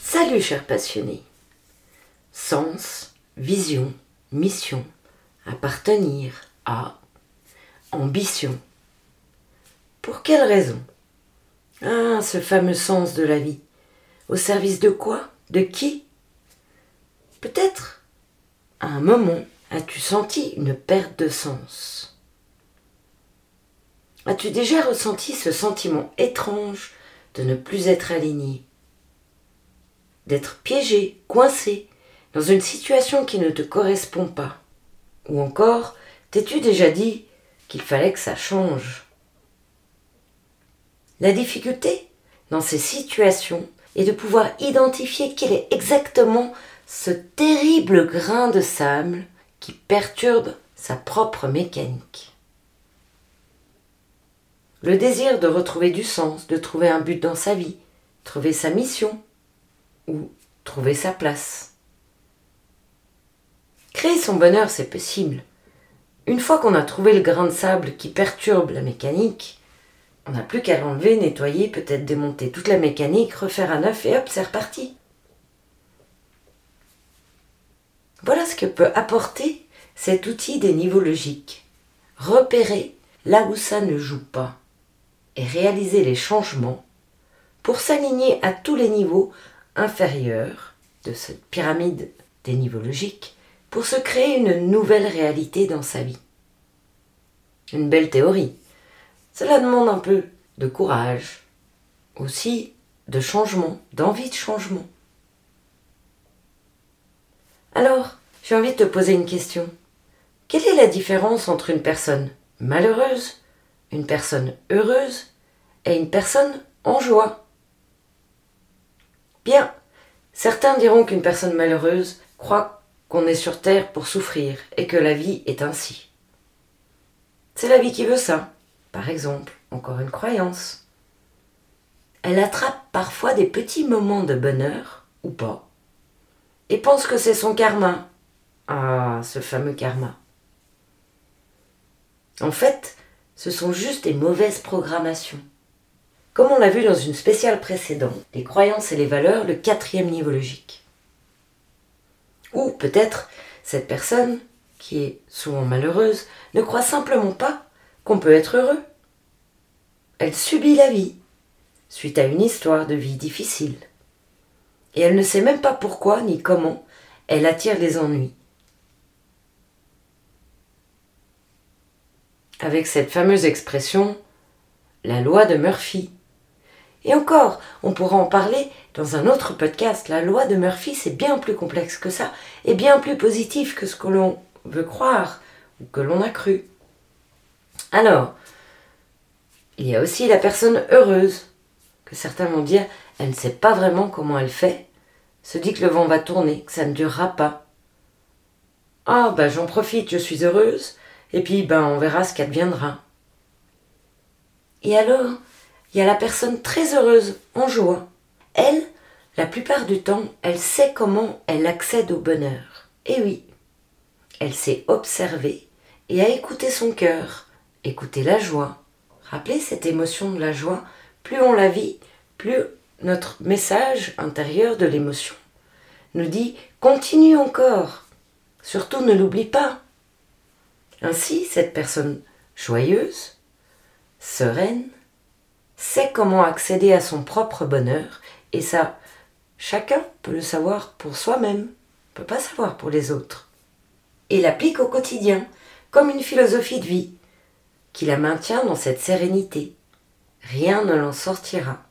Salut chers passionnés. Sens, vision, mission, appartenir à, ambition. Pour quelle raison? Ah, ce fameux sens de la vie. Au service de quoi? De qui Peut-être, à un moment, as-tu senti une perte de sens As-tu déjà ressenti ce sentiment étrange de ne plus être aligné D'être piégé, coincé, dans une situation qui ne te correspond pas Ou encore, t'es-tu déjà dit qu'il fallait que ça change La difficulté dans ces situations est de pouvoir identifier quel est exactement ce terrible grain de sable qui perturbe sa propre mécanique. Le désir de retrouver du sens, de trouver un but dans sa vie, trouver sa mission ou trouver sa place. Créer son bonheur, c'est possible. Une fois qu'on a trouvé le grain de sable qui perturbe la mécanique, on n'a plus qu'à l'enlever, nettoyer, peut-être démonter toute la mécanique, refaire à neuf et hop, c'est reparti. Voilà ce que peut apporter cet outil des niveaux logiques. Repérer là où ça ne joue pas et réaliser les changements pour s'aligner à tous les niveaux inférieurs de cette pyramide des niveaux logiques pour se créer une nouvelle réalité dans sa vie. Une belle théorie. Cela demande un peu de courage, aussi de changement, d'envie de changement. Alors, j'ai envie de te poser une question. Quelle est la différence entre une personne malheureuse, une personne heureuse et une personne en joie? Bien, certains diront qu'une personne malheureuse croit qu'on est sur Terre pour souffrir et que la vie est ainsi. C'est la vie qui veut ça, par exemple, encore une croyance. Elle attrape parfois des petits moments de bonheur, ou pas, et pense que c'est son karma. Ah, ce fameux karma. En fait, ce sont juste des mauvaises programmations. Comme on l'a vu dans une spéciale précédente, les croyances et les valeurs, le quatrième niveau logique. Ou peut-être cette personne, qui est souvent malheureuse, ne croit simplement pas peut être heureux. Elle subit la vie, suite à une histoire de vie difficile. Et elle ne sait même pas pourquoi ni comment elle attire les ennuis. Avec cette fameuse expression, la loi de Murphy. Et encore, on pourra en parler dans un autre podcast. La loi de Murphy, c'est bien plus complexe que ça, et bien plus positif que ce que l'on veut croire, ou que l'on a cru. Alors, il y a aussi la personne heureuse, que certains vont dire, elle ne sait pas vraiment comment elle fait, se dit que le vent va tourner, que ça ne durera pas. Ah, ben j'en profite, je suis heureuse, et puis ben on verra ce qu'adviendra. Et alors, il y a la personne très heureuse, en joie. Elle, la plupart du temps, elle sait comment elle accède au bonheur. Et oui, elle sait observer et à écouter son cœur, écouter la joie. Rappelez cette émotion de la joie, plus on la vit, plus notre message intérieur de l'émotion nous dit continue encore, surtout ne l'oublie pas. Ainsi, cette personne joyeuse, sereine, sait comment accéder à son propre bonheur, et ça, chacun peut le savoir pour soi-même, peut pas savoir pour les autres. Et l'applique au quotidien, comme une philosophie de vie, qui la maintient dans cette sérénité. Rien ne l'en sortira,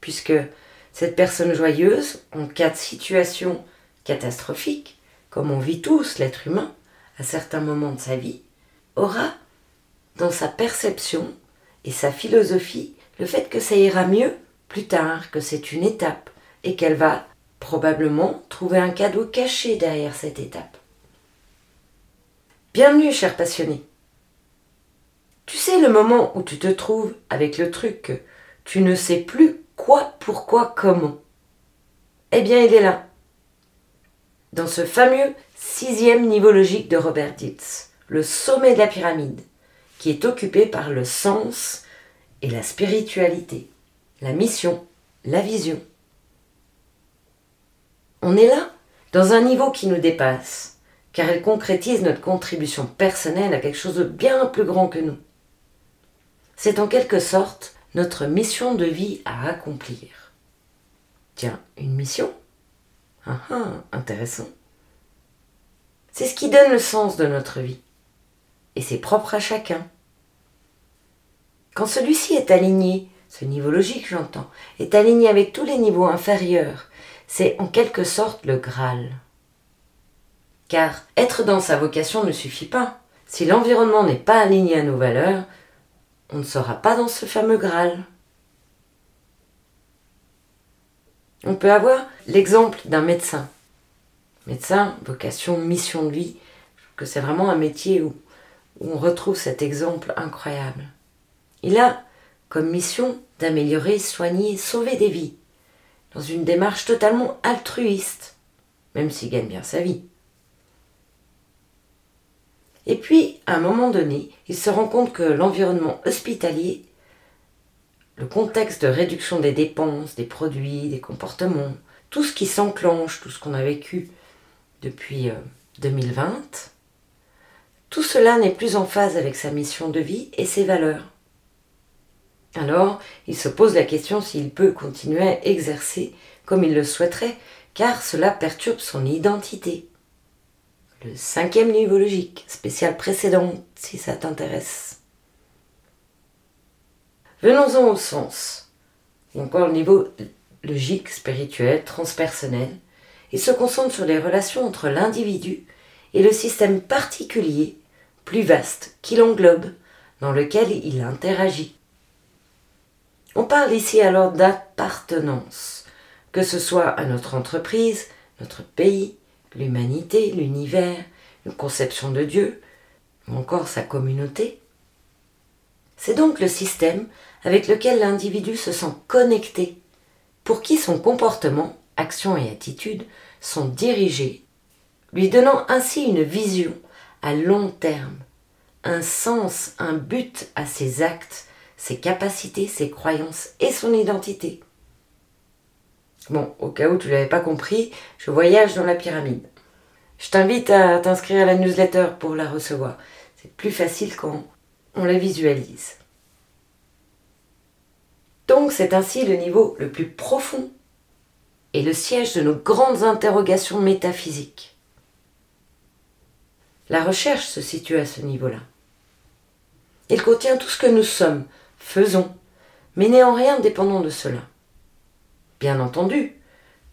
puisque cette personne joyeuse, en cas de situation catastrophique, comme on vit tous l'être humain à certains moments de sa vie, aura dans sa perception et sa philosophie le fait que ça ira mieux plus tard, que c'est une étape, et qu'elle va probablement trouver un cadeau caché derrière cette étape. Bienvenue, cher passionné. Tu sais le moment où tu te trouves avec le truc tu ne sais plus quoi, pourquoi, comment. Eh bien, il est là. dans ce fameux sixième niveau logique de Robert Dietz, le sommet de la pyramide, qui est occupé par le sens et la spiritualité, la mission, la vision. On est là, dans un niveau qui nous dépasse, car elle concrétise notre contribution personnelle à quelque chose de bien plus grand que nous. C'est en quelque sorte notre mission de vie à accomplir. Tiens, une mission? Ah ah, intéressant. C'est ce qui donne le sens de notre vie. Et c'est propre à chacun. Quand celui-ci est aligné, ce niveau logique j'entends, est aligné avec tous les niveaux inférieurs, c'est en quelque sorte le Graal. Car être dans sa vocation ne suffit pas. Si l'environnement n'est pas aligné à nos valeurs, on ne sera pas dans ce fameux Graal. On peut avoir l'exemple d'un médecin. Médecin, vocation, mission de vie, que c'est vraiment un métier où, où on retrouve cet exemple incroyable. Il a comme mission d'améliorer, soigner, sauver des vies, dans une démarche totalement altruiste, même s'il gagne bien sa vie. Et puis, à un moment donné, il se rend compte que l'environnement hospitalier, le contexte de réduction des dépenses, des produits, des comportements, tout ce qui s'enclenche, tout ce qu'on a vécu depuis 2020, euh, tout cela n'est plus en phase avec sa mission de vie et ses valeurs. Alors, il se pose la question s'il peut continuer à exercer comme il le souhaiterait, car cela perturbe son identité. Le cinquième niveau logique, spécial précédent, si ça t'intéresse. Venons-en au sens, encore le niveau logique, spirituel, transpersonnel. Il se concentre sur les relations entre l'individu et le système particulier, plus vaste, qui l'englobe, dans lequel il interagit. On parle ici alors d'appartenance, que ce soit à notre entreprise, notre pays, l'humanité, l'univers, une conception de Dieu, ou encore sa communauté. C'est donc le système avec lequel l'individu se sent connecté, pour qui son comportement, action et attitude sont dirigés, lui donnant ainsi une vision à long terme, un sens, un but à ses actes ses capacités, ses croyances et son identité. Bon, au cas où tu l'avais pas compris, je voyage dans la pyramide. Je t'invite à t'inscrire à la newsletter pour la recevoir. C'est plus facile quand on la visualise. Donc c'est ainsi le niveau le plus profond et le siège de nos grandes interrogations métaphysiques. La recherche se situe à ce niveau-là. Il contient tout ce que nous sommes, faisons, mais n'est en rien dépendant de cela. Bien entendu,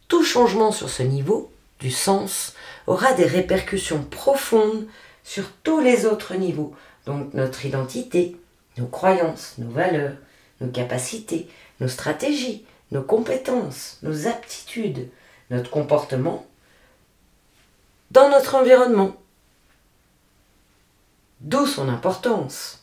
tout changement sur ce niveau, du sens, aura des répercussions profondes sur tous les autres niveaux, donc notre identité, nos croyances, nos valeurs, nos capacités, nos stratégies, nos compétences, nos aptitudes, notre comportement, dans notre environnement. D'où son importance.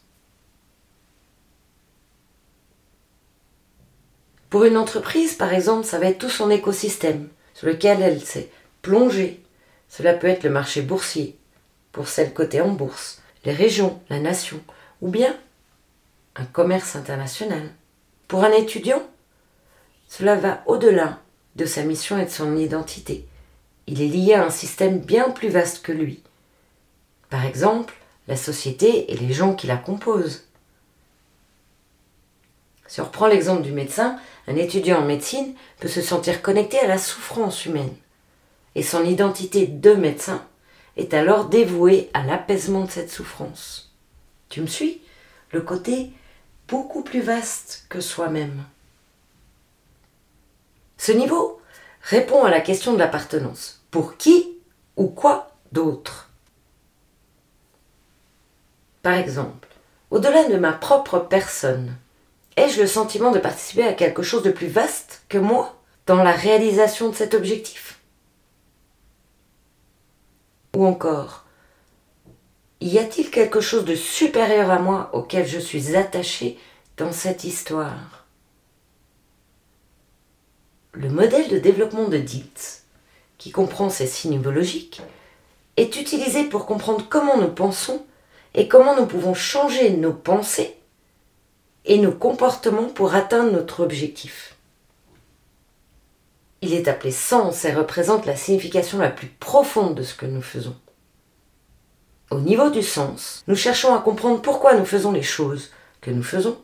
Pour une entreprise, par exemple, ça va être tout son écosystème sur lequel elle s'est plongée. Cela peut être le marché boursier, pour celle cotée en bourse, les régions, la nation, ou bien un commerce international. Pour un étudiant, cela va au-delà de sa mission et de son identité. Il est lié à un système bien plus vaste que lui. Par exemple, la société et les gens qui la composent. Si on reprend l'exemple du médecin, un étudiant en médecine peut se sentir connecté à la souffrance humaine. Et son identité de médecin est alors dévouée à l'apaisement de cette souffrance. Tu me suis? Le côté beaucoup plus vaste que soi-même. Ce niveau répond à la question de l'appartenance. Pour qui ou quoi d'autre? Par exemple, au-delà de ma propre personne, Ai-je le sentiment de participer à quelque chose de plus vaste que moi dans la réalisation de cet objectif? Ou encore, y a-t-il quelque chose de supérieur à moi auquel je suis attaché dans cette histoire? Le modèle de développement de Dietz, qui comprend ces signes biologiques, est utilisé pour comprendre comment nous pensons et comment nous pouvons changer nos pensées et nos comportements pour atteindre notre objectif. Il est appelé sens et représente la signification la plus profonde de ce que nous faisons. Au niveau du sens, nous cherchons à comprendre pourquoi nous faisons les choses que nous faisons.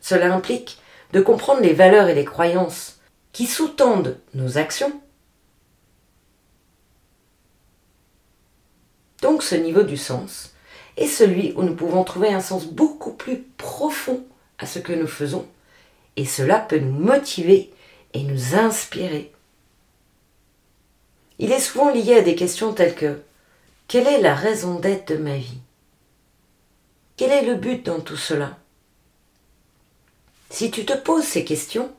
Cela implique de comprendre les valeurs et les croyances qui sous-tendent nos actions. Donc ce niveau du sens est celui où nous pouvons trouver un sens beaucoup plus profond à ce que nous faisons, et cela peut nous motiver et nous inspirer. Il est souvent lié à des questions telles que quelle est la raison d'être de ma vie? Quel est le but dans tout cela? Si tu te poses ces questions,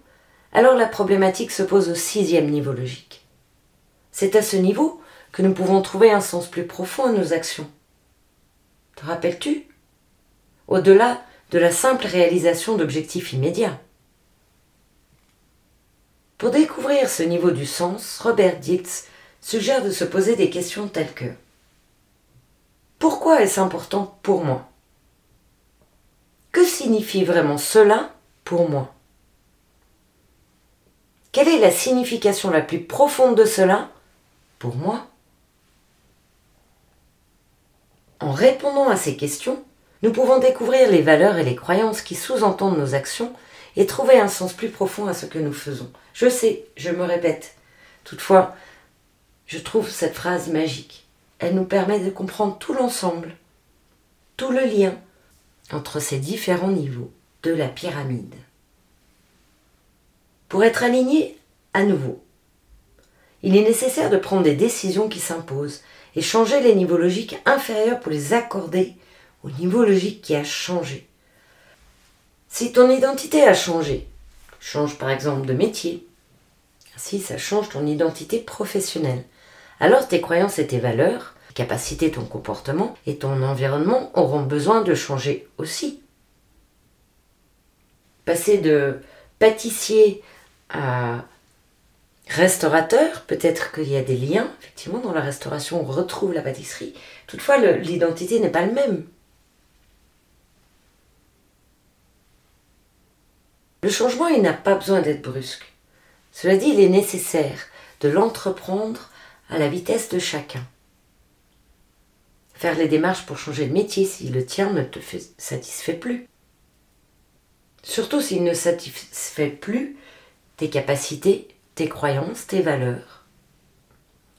alors la problématique se pose au sixième niveau logique. C'est à ce niveau que nous pouvons trouver un sens plus profond à nos actions. Te rappelles-tu? Au-delà de la simple réalisation d'objectifs immédiats. Pour découvrir ce niveau du sens, Robert Dietz suggère de se poser des questions telles que pourquoi est-ce important pour moi? Que signifie vraiment cela pour moi? Quelle est la signification la plus profonde de cela pour moi? En répondant à ces questions, nous pouvons découvrir les valeurs et les croyances qui sous-entendent nos actions et trouver un sens plus profond à ce que nous faisons. Je sais, je me répète. Toutefois, je trouve cette phrase magique. Elle nous permet de comprendre tout l'ensemble, tout le lien entre ces différents niveaux de la pyramide. Pour être aligné à nouveau, il est nécessaire de prendre des décisions qui s'imposent et changer les niveaux logiques inférieurs pour les accorder au niveau logique qui a changé. Si ton identité a changé, change par exemple de métier, si ça change ton identité professionnelle, alors tes croyances et tes valeurs, capacités, ton comportement et ton environnement auront besoin de changer aussi. Passer de pâtissier à restaurateur, peut-être qu'il y a des liens, effectivement, dans la restauration, on retrouve la pâtisserie. Toutefois, l'identité n'est pas le même. Le changement, il n'a pas besoin d'être brusque. Cela dit, il est nécessaire de l'entreprendre à la vitesse de chacun. Faire les démarches pour changer de métier si le tien ne te satisfait plus. Surtout s'il ne satisfait plus tes capacités, tes croyances, tes valeurs.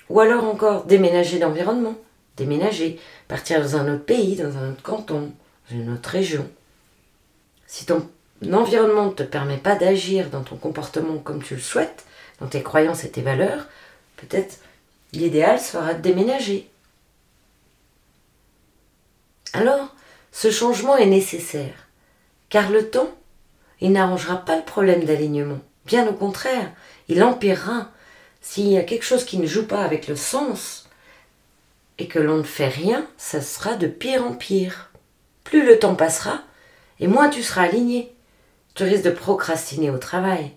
Ou alors encore déménager d'environnement, déménager, partir dans un autre pays, dans un autre canton, dans une autre région. Si ton environnement ne te permet pas d'agir dans ton comportement comme tu le souhaites, dans tes croyances et tes valeurs, peut-être l'idéal sera de déménager. Alors, ce changement est nécessaire, car le temps, il n'arrangera pas le problème d'alignement. Bien au contraire, il empirera. S'il y a quelque chose qui ne joue pas avec le sens et que l'on ne fait rien, ça sera de pire en pire. Plus le temps passera, et moins tu seras aligné. Tu risques de procrastiner au travail.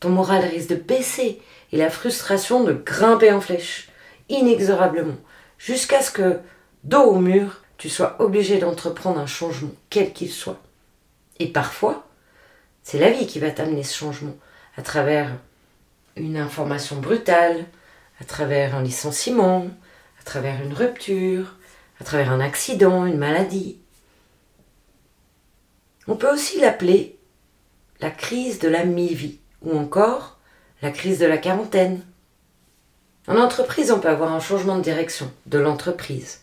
Ton moral risque de baisser et la frustration de grimper en flèche inexorablement, jusqu'à ce que, dos au mur, tu sois obligé d'entreprendre un changement, quel qu'il soit. Et parfois, c'est la vie qui va t'amener ce changement, à travers une information brutale, à travers un licenciement, à travers une rupture, à travers un accident, une maladie. On peut aussi l'appeler la crise de la mi-vie, ou encore la crise de la quarantaine, en entreprise, on peut avoir un changement de direction de l'entreprise.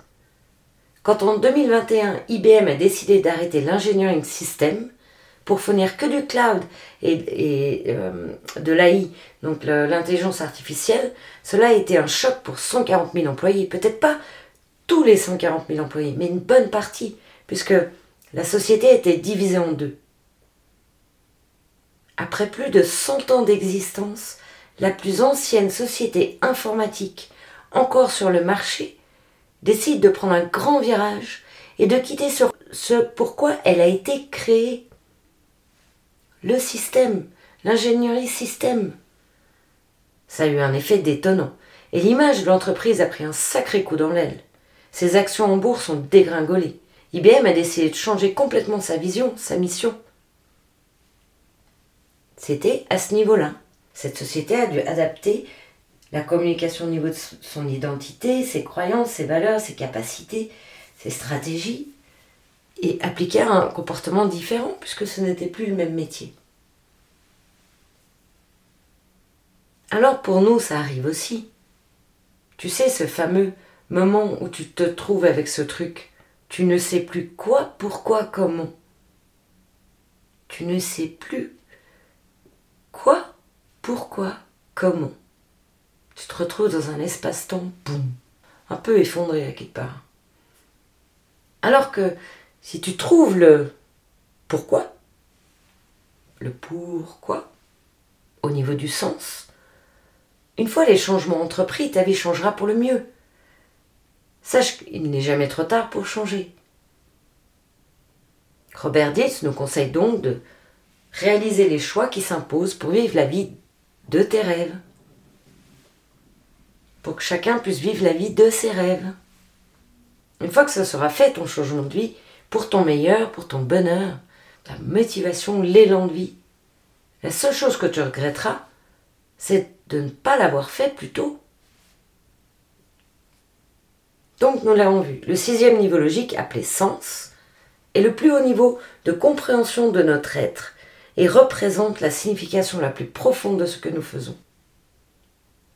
Quand en 2021, IBM a décidé d'arrêter l'engineering system pour fournir que du cloud et, euh, de l'AI, donc l'intelligence artificielle, cela a été un choc pour 140 000 employés. Peut-être pas tous les 140 000 employés, mais une bonne partie, puisque la société était divisée en deux. Après plus de 100 ans d'existence, la plus ancienne société informatique encore sur le marché, décide de prendre un grand virage et de quitter ce pourquoi elle a été créée. Le système, l'ingénierie système. Ça a eu un effet détonnant. Et l'image de l'entreprise a pris un sacré coup dans l'aile. Ses actions en bourse ont dégringolé. IBM a décidé de changer complètement sa vision, sa mission. C'était à ce niveau-là. Cette société a dû adapter la communication au niveau de son identité, ses croyances, ses valeurs, ses capacités, ses stratégies, et appliquer un comportement différent puisque ce n'était plus le même métier. Alors pour nous, ça arrive aussi. Tu sais, ce fameux moment où tu te trouves avec ce truc, tu ne sais plus quoi, pourquoi, comment. Tu ne sais plus quoi, pourquoi, comment. Tu te retrouves dans un espace-temps, boum, un peu effondré à quelque part. Alors que si tu trouves le pourquoi, le pourquoi, au niveau du sens, une fois les changements entrepris, ta vie changera pour le mieux. Sache qu'il n'est jamais trop tard pour changer. Robert Dietz nous conseille donc de réaliser les choix qui s'imposent pour vivre la vie de tes rêves. Pour que chacun puisse vivre la vie de ses rêves. Une fois que ça sera fait, ton changement de vie, pour ton meilleur, pour ton bonheur, ta motivation, l'élan de vie, la seule chose que tu regretteras, c'est de ne pas l'avoir fait plus tôt. Donc nous l'avons vu, le sixième niveau logique, appelé sens, est le plus haut niveau de compréhension de notre être et représente la signification la plus profonde de ce que nous faisons.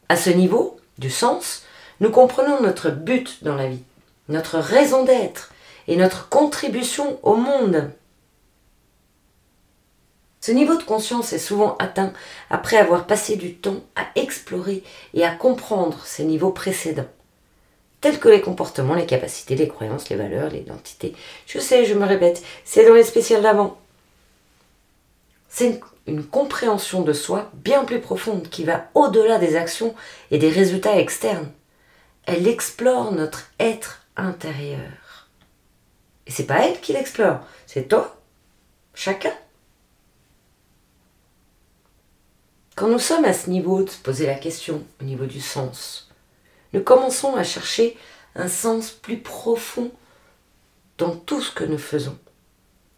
À ce niveau, du sens, nous comprenons notre but dans la vie, notre raison d'être et notre contribution au monde. Ce niveau de conscience est souvent atteint après avoir passé du temps à explorer et à comprendre ces niveaux précédents, tels que les comportements, les capacités, les croyances, les valeurs, l'identité. Je sais, je me répète, c'est dans les spéciales d'avant. C'est une compréhension de soi bien plus profonde qui va au-delà des actions et des résultats externes. Elle explore notre être intérieur. Et c'est pas elle qui l'explore, c'est toi, chacun. Quand nous sommes à ce niveau de se poser la question, au niveau du sens, nous commençons à chercher un sens plus profond dans tout ce que nous faisons.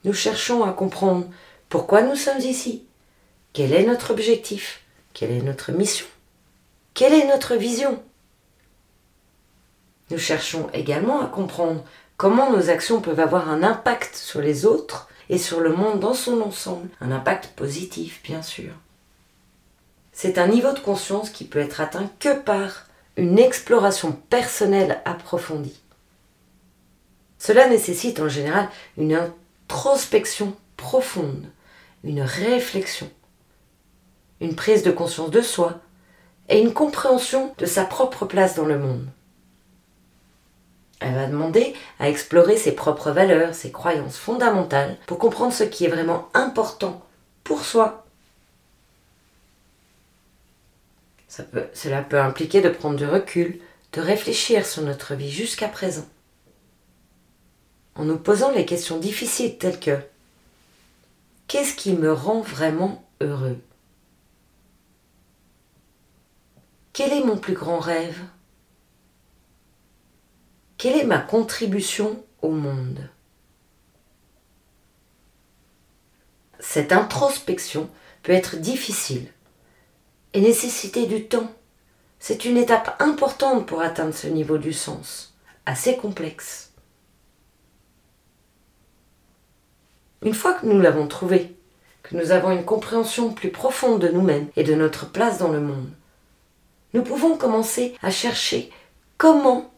Nous cherchons à comprendre pourquoi nous sommes ici, quel est notre objectif, quelle est notre mission, quelle est notre vision. Nous cherchons également à comprendre comment nos actions peuvent avoir un impact sur les autres et sur le monde dans son ensemble, un impact positif bien sûr. C'est un niveau de conscience qui peut être atteint que par une exploration personnelle approfondie. Cela nécessite en général une introspection profonde, une réflexion, une prise de conscience de soi et une compréhension de sa propre place dans le monde. Elle va demander à explorer ses propres valeurs, ses croyances fondamentales pour comprendre ce qui est vraiment important pour soi. Cela peut impliquer de prendre du recul, de réfléchir sur notre vie jusqu'à présent. En nous posant les questions difficiles telles que Qu'est-ce qui me rend vraiment heureux? Quel est mon plus grand rêve? Quelle est ma contribution au monde? Cette introspection peut être difficile et nécessiter du temps. C'est une étape importante pour atteindre ce niveau du sens, assez complexe. Une fois que nous l'avons trouvé, que nous avons une compréhension plus profonde de nous-mêmes et de notre place dans le monde, nous pouvons commencer à chercher comment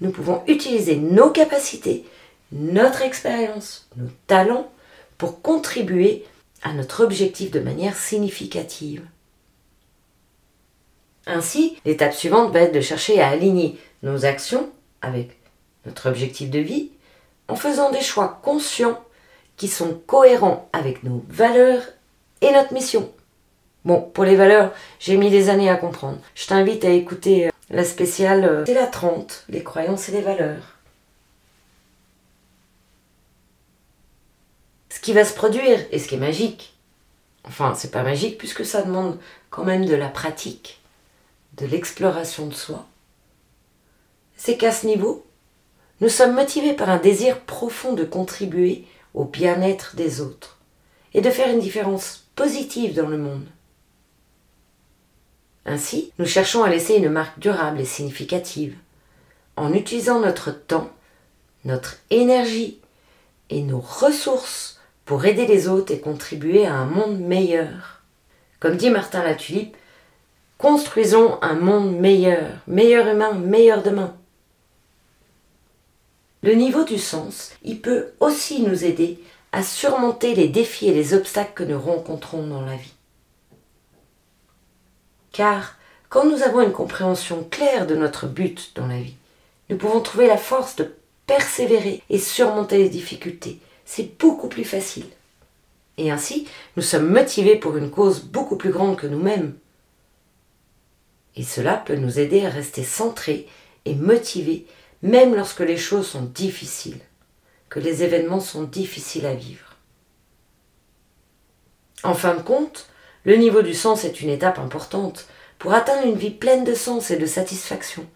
nous pouvons utiliser nos capacités, notre expérience, nos talents pour contribuer à notre objectif de manière significative. Ainsi, l'étape suivante va être de chercher à aligner nos actions avec notre objectif de vie en faisant des choix conscients qui sont cohérents avec nos valeurs et notre mission. Bon, pour les valeurs, j'ai mis des années à comprendre. Je t'invite à écouter euh, la spéciale euh, C'est la 30, les croyances et les valeurs. Ce qui va se produire et ce qui est magique, enfin, c'est pas magique puisque ça demande quand même de la pratique de l'exploration de soi, c'est qu'à ce niveau, nous sommes motivés par un désir profond de contribuer au bien-être des autres et de faire une différence positive dans le monde. Ainsi, nous cherchons à laisser une marque durable et significative en utilisant notre temps, notre énergie et nos ressources pour aider les autres et contribuer à un monde meilleur. Comme dit Martin Latulipe, construisons un monde meilleur, meilleur humain, meilleur demain. Le niveau du sens, il peut aussi nous aider à surmonter les défis et les obstacles que nous rencontrons dans la vie. Car quand nous avons une compréhension claire de notre but dans la vie, nous pouvons trouver la force de persévérer et surmonter les difficultés. C'est beaucoup plus facile. Et ainsi, nous sommes motivés pour une cause beaucoup plus grande que nous-mêmes. Et cela peut nous aider à rester centrés et motivés même lorsque les choses sont difficiles, que les événements sont difficiles à vivre. En fin de compte, le niveau du sens est une étape importante pour atteindre une vie pleine de sens et de satisfaction.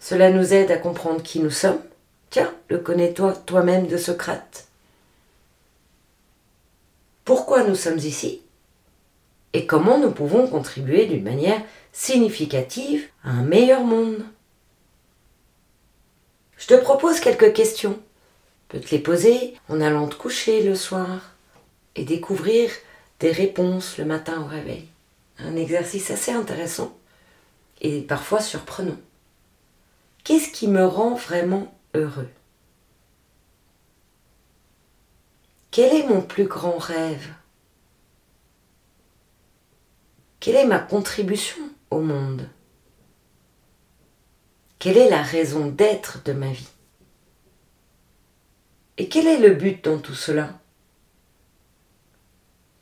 Cela nous aide à comprendre qui nous sommes. Tiens, le connais-toi toi-même de Socrate. Pourquoi nous sommes ici et comment nous pouvons contribuer d'une manière significative à un meilleur monde? Je te propose quelques questions. Tu peux te les poser en allant te coucher le soir et découvrir réponses le matin au réveil. Un exercice assez intéressant et parfois surprenant. Qu'est-ce qui me rend vraiment heureux? Quel est mon plus grand rêve? Quelle est ma contribution au monde? Quelle est la raison d'être de ma vie? Et quel est le but dans tout cela?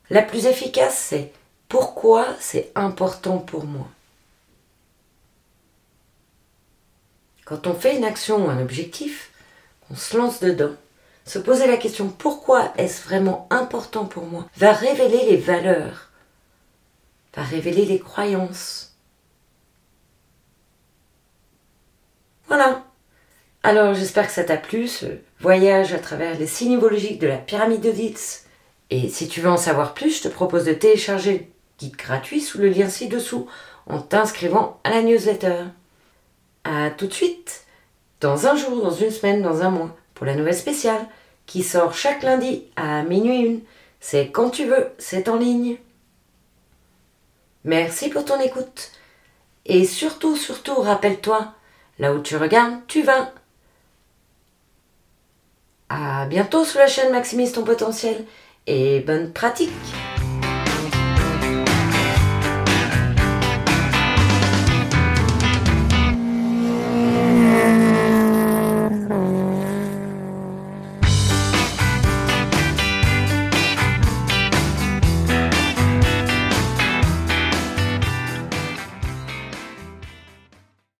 La plus efficace, c'est pourquoi c'est important pour moi. Quand on fait une action ou un objectif, on se lance dedans. Se poser la question pourquoi est-ce vraiment important pour moi va révéler les valeurs, va révéler les croyances, Voilà. Alors j'espère que ça t'a plu, ce voyage à travers les signes de la pyramide de Et si tu veux en savoir plus, je te propose de télécharger le guide gratuit sous le lien ci-dessous en t'inscrivant à la newsletter. A tout de suite, dans un jour, dans une semaine, dans un mois, pour la nouvelle spéciale qui sort chaque lundi à minuit une. C'est quand tu veux, c'est en ligne. Merci pour ton écoute. Et surtout, surtout, rappelle-toi, Là où tu regardes, tu vas. À bientôt sur la chaîne Maximise ton potentiel et bonne pratique